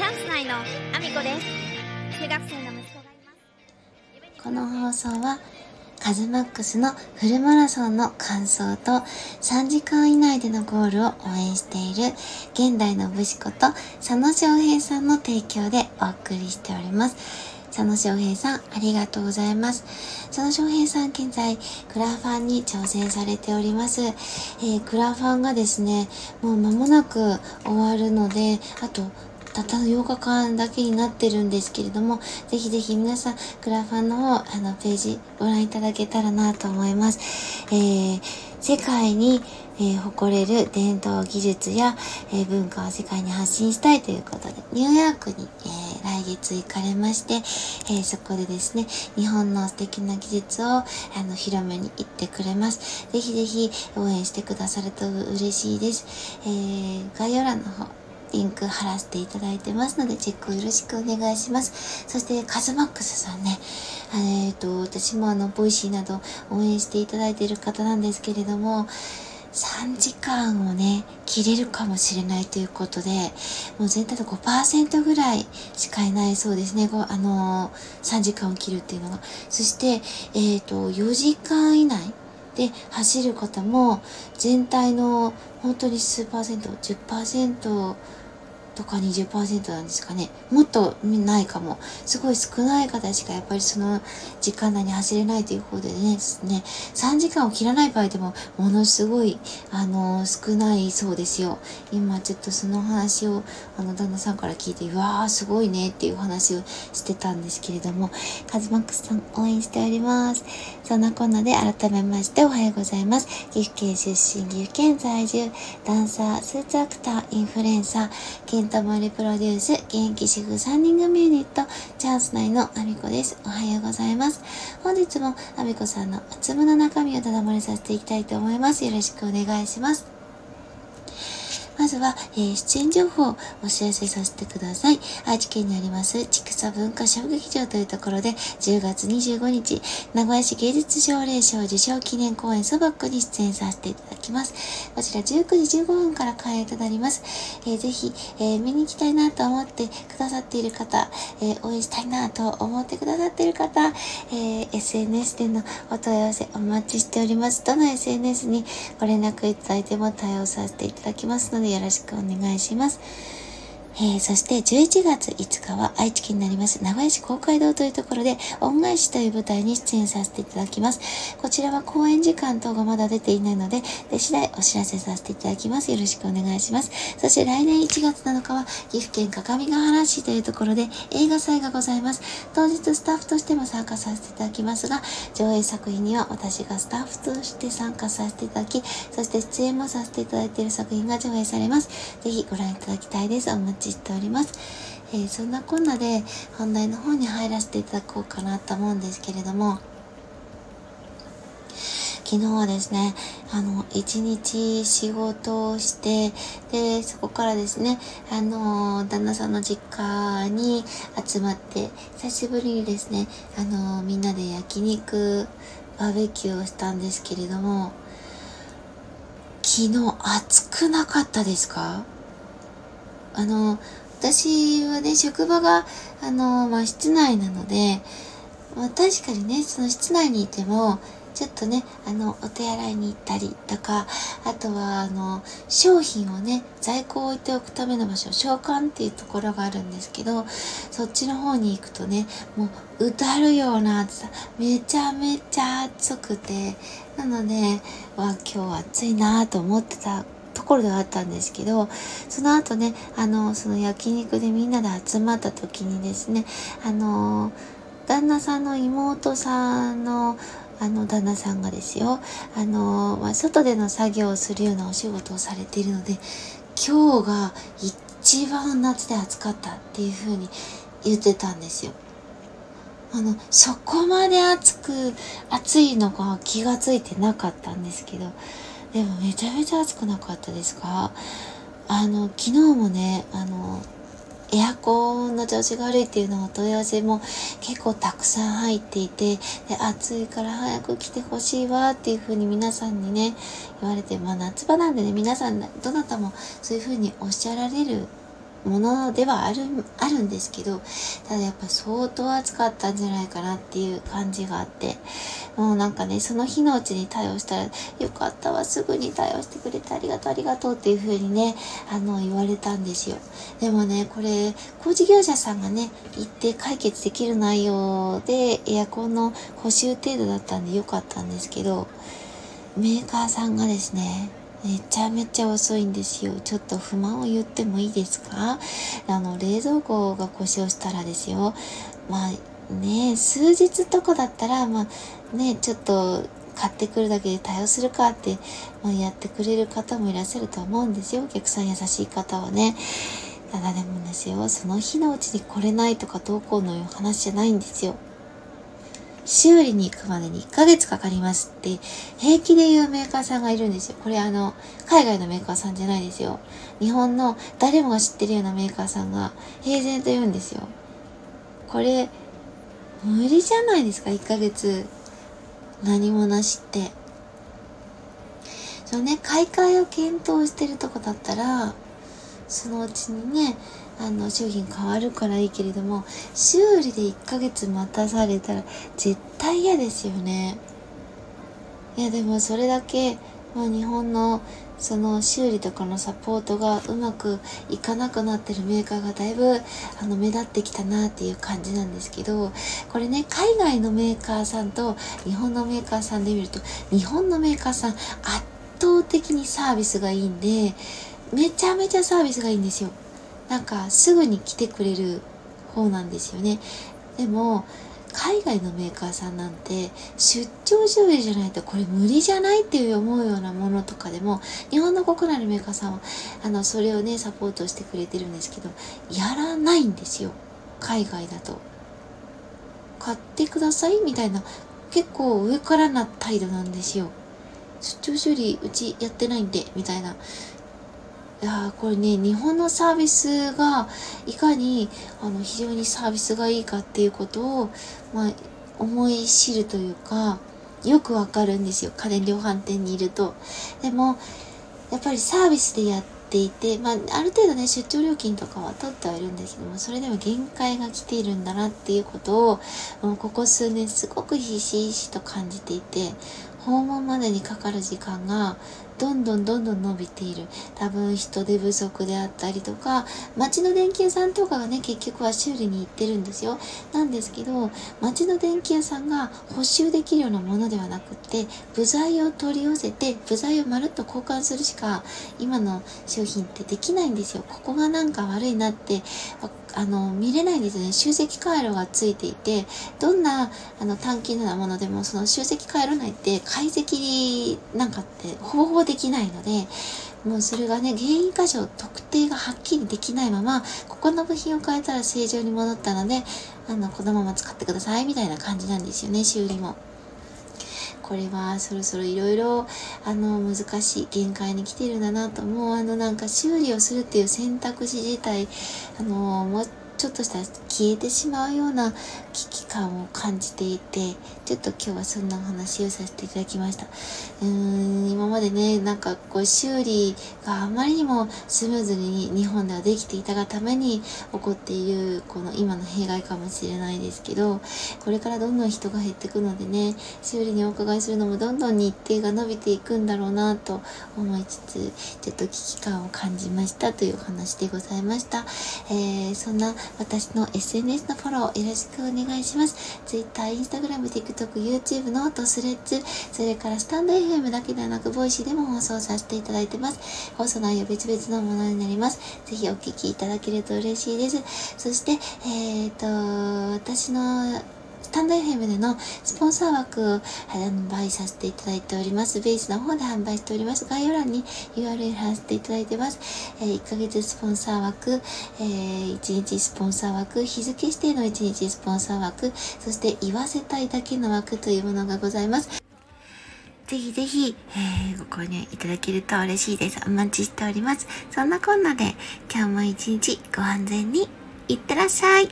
チャンス内のアミコです中学生の息子がいますこの放送はカズマックスのフルマラソンの感想と3時間以内でのゴールを応援している現代の武士こと佐野翔平さんの提供でお送りしております。佐野翔平さん、ありがとうございます。佐野翔平さん、現在、クラファンに挑戦されております。えークラファンがですね、もう間もなく終わるので、あと、たったの8日間だけになってるんですけれども、ぜひぜひ皆さん、クラファンの方、あの、ページご覧いただけたらなと思います。えー世界に、えー誇れる伝統技術や、えー文化を世界に発信したいということで、ニューヨークに、えー来月行かれまして、えそこでですね、日本の素敵な技術を、あの、広めに行ってくれます。ぜひぜひ応援してくださると嬉しいです。え概要欄の方、リンク貼らせていただいてますので、チェックよろしくお願いします。そして、カズマックスさんね、えっ、と、私もあの、 Voicy など応援していただいている方なんですけれども、3時間をね、切れるかもしれないということで、もう全体の5%ぐらいしかいないそうですね。あのー、3時間を切るっていうのが。そして、えっ、と、4時間以内で走る方も、全体の本当に数パーセント、10%とか20%なんですかね。もっとないかも。すごい少ない方しかやっぱりその時間内に走れないという方でね、ですね3時間を切らない場合でもものすごい、あの、少ないそうですよ。今ちょっとその話を、あの、旦那さんから聞いて、うわー、すごいねっていう話をしてたんですけれども、カズマックスさん応援しております。そんなこんなで改めましておはようございます。岐阜県出身、岐阜県在住、ダンサー、スーツアクター、インフルエンサー、たまりプロデュース、元気主婦3人組ユニット、チャンス内のアミコです。おはようございます。本日もアミコさんのつむの中身をただ漏れさせていきたいと思います。よろしくお願いします。まずは、えー出演情報をお知らせさせてください。愛知県にあります、千草文化小劇場というところで、10月25日、名古屋市芸術奨励賞受賞記念公演ソバックに出演させていただきます。こちら19時15分から開演となります。えーぜひ、えー見に行きたいなと思ってくださっている方、えー応援したいなと思ってくださっている方、えー SNS でのお問い合わせお待ちしております。どの SNS にご連絡いただいても対応させていただきますのでよろしくお願いします。えーそして11月5日は愛知県になります名古屋市公会堂というところで恩返しという舞台に出演させていただきます。こちらは公演時間等がまだ出ていないので、で次第お知らせさせていただきます。よろしくお願いします。そして来年1月7日は岐阜県各務原市というところで映画祭がございます。当日スタッフとしても参加させていただきますが、上映作品には私がスタッフとして参加させていただき、そして出演もさせていただいている作品が上映されます。ぜひご覧いただきたいです。お待ちしております。えーそんなこんなで本題の方に入らせていただこうかなと思うんですけれども、昨日はですね、あの、一日仕事をして、で、そこからですね、あの、旦那さんの実家に集まって、久しぶりにですね、あの、みんなで焼肉、バーベキューをしたんですけれども、昨日暑くなかったですか？あの、私はね、職場が、あの、まあ、室内なので、まあ、確かにね、その室内にいても、ちょっとね、あの、お手洗いに行ったりとか、あとは、あの、商品をね、在庫を置いておくための場所、召喚っていうところがあるんですけど、そっちの方に行くとね、もう、うだるような暑さ、めちゃめちゃ暑くて、なので、わ、今日暑いなと思ってたところではあったんですけど、その後ね、あの、その焼肉でみんなで集まった時にですね、あの、旦那さんの妹さんの、あの、旦那さんがですよ、あの、まあ、外での作業をするようなお仕事をされているので、今日が一番夏で暑かったっていう風に言ってたんですよ。あの、そこまで暑く、暑いのが気がついてなかったんですけど、でもめちゃめちゃ暑くなかったですか？あの、昨日もね、あの、エアコンの調子が悪いっていうのお問い合わせも結構たくさん入っていて、で暑いから早く来てほしいわっていうふうに皆さんにね、言われて、まあ夏場なんでね、皆さん、どなたもそういうふうにおっしゃられるものではある、あるんですけど、ただやっぱ相当暑かったんじゃないかなっていう感じがあって、もうなんかね、その日のうちに対応したら、よかったわ、すぐに対応してくれてありがとう、ありがとうっていう風にね、あの、言われたんですよ。でもね、これ、工事業者さんがね、行って解決できる内容で、エアコンの補修程度だったんでよかったんですけど、メーカーさんがですね、めちゃめちゃ遅いんですよ。ちょっと不満を言ってもいいですか？あの、冷蔵庫が故障したらですよ。まあね、数日とかだったら、まあね、ちょっと買ってくるだけで対応するかって、まあ、やってくれる方もいらっしゃると思うんですよ。お客さん優しい方はね。ただでもですよ、その日のうちに来れないとかどうこうの話じゃないんですよ。修理に行くまでに1ヶ月かかりますって平気で言うメーカーさんがいるんですよ。これあの、海外のメーカーさんじゃないですよ。日本の誰もが知ってるようなメーカーさんが平然と言うんですよ。これ、無理じゃないですか、1ヶ月。何もなしって。そうね、買い替えを検討してるとこだったら、そのうちにね、あの商品変わるからいいけれども修理で1ヶ月待たされたら絶対嫌ですよね。いやでもそれだけ、まあ、日本のその修理とかのサポートがうまくいかなくなってるメーカーがだいぶあの目立ってきたなっていう感じなんですけどこれね海外のメーカーさんと日本のメーカーさんで見ると日本のメーカーさん圧倒的にサービスがいいんでめちゃめちゃサービスがいいんですよ。なんかすぐに来てくれる方なんですよね。でも海外のメーカーさんなんて出張修理じゃないとこれ無理じゃないっていう思うようなものとかでも日本の国内のメーカーさんはあのそれをねサポートしてくれてるんですけどやらないんですよ。海外だと。買ってくださいみたいな結構上からな態度なんですよ。出張修理うちやってないんでみたいな。いやこれね日本のサービスがいかにあの非常にサービスがいいかっていうことを、まあ、思い知るというかよくわかるんですよ家電量販店にいると。でもやっぱりサービスでやっていて、まあ、ある程度ね出張料金とかは取ってはいるんですけどもそれでも限界が来ているんだなっていうことをもうここ数年すごくひしひしと感じていて訪問までにかかる時間がどんどんどんどん伸びている。多分人手不足であったりとか町の電気屋さんとかがね結局は修理に行ってるんですよ。なんですけど町の電気屋さんが補修できるようなものではなくって部材を取り寄せて部材をまるっと交換するしか今の商品ってできないんですよ。ここがなんか悪いなってあの見れないんですよね。集積回路がついていてどんなあの短期なものでもその集積回路内って解析なんかってほぼほぼできないのでもうそれがね原因箇所特定がはっきりできないままここの部品を変えたら正常に戻ったのであのこのまま使ってくださいみたいな感じなんですよね修理も。これはそろそろいろいろあの難しい限界に来てるんだなともうあのなんか修理をするっていう選択肢自体あのもうちょっとしたら消えてしまうような危機感を感じていて、ちょっと今日はそんなお話をさせていただきました。うーん、までね、なんかこう修理があまりにもスムーズに日本ではできていたがために起こっているこの今の弊害かもしれないですけど、これからどんどん人が減っていくのでね、修理にお伺いするのもどんどん日程が伸びていくんだろうなと思いつつ、ちょっと危機感を感じましたという話でございました。えー、そんな私の SNS のフォローよろしくお願いします。Twitter、Instagram、TikTok、 YouTube、note、Threads、それからスタンド FM だけではなく、シーでも放送させていただいてます。放送内容別々のものになります。ぜひお聞きいただけると嬉しいです。そして、えっ、と、私のスタンド FM でのスポンサー枠を販売させていただいております。ベースの方で販売しております。概要欄に URL 貼らせていただいてます。えー、1ヶ月スポンサー枠、えー、1日スポンサー枠、日付指定の1日スポンサー枠、そして言わせたいだけの枠というものがございます。ぜひぜひ、えー、ご購入いただけると嬉しいです。お待ちしております。そんなこんなで、今日も一日ご安全にいってらっしゃい。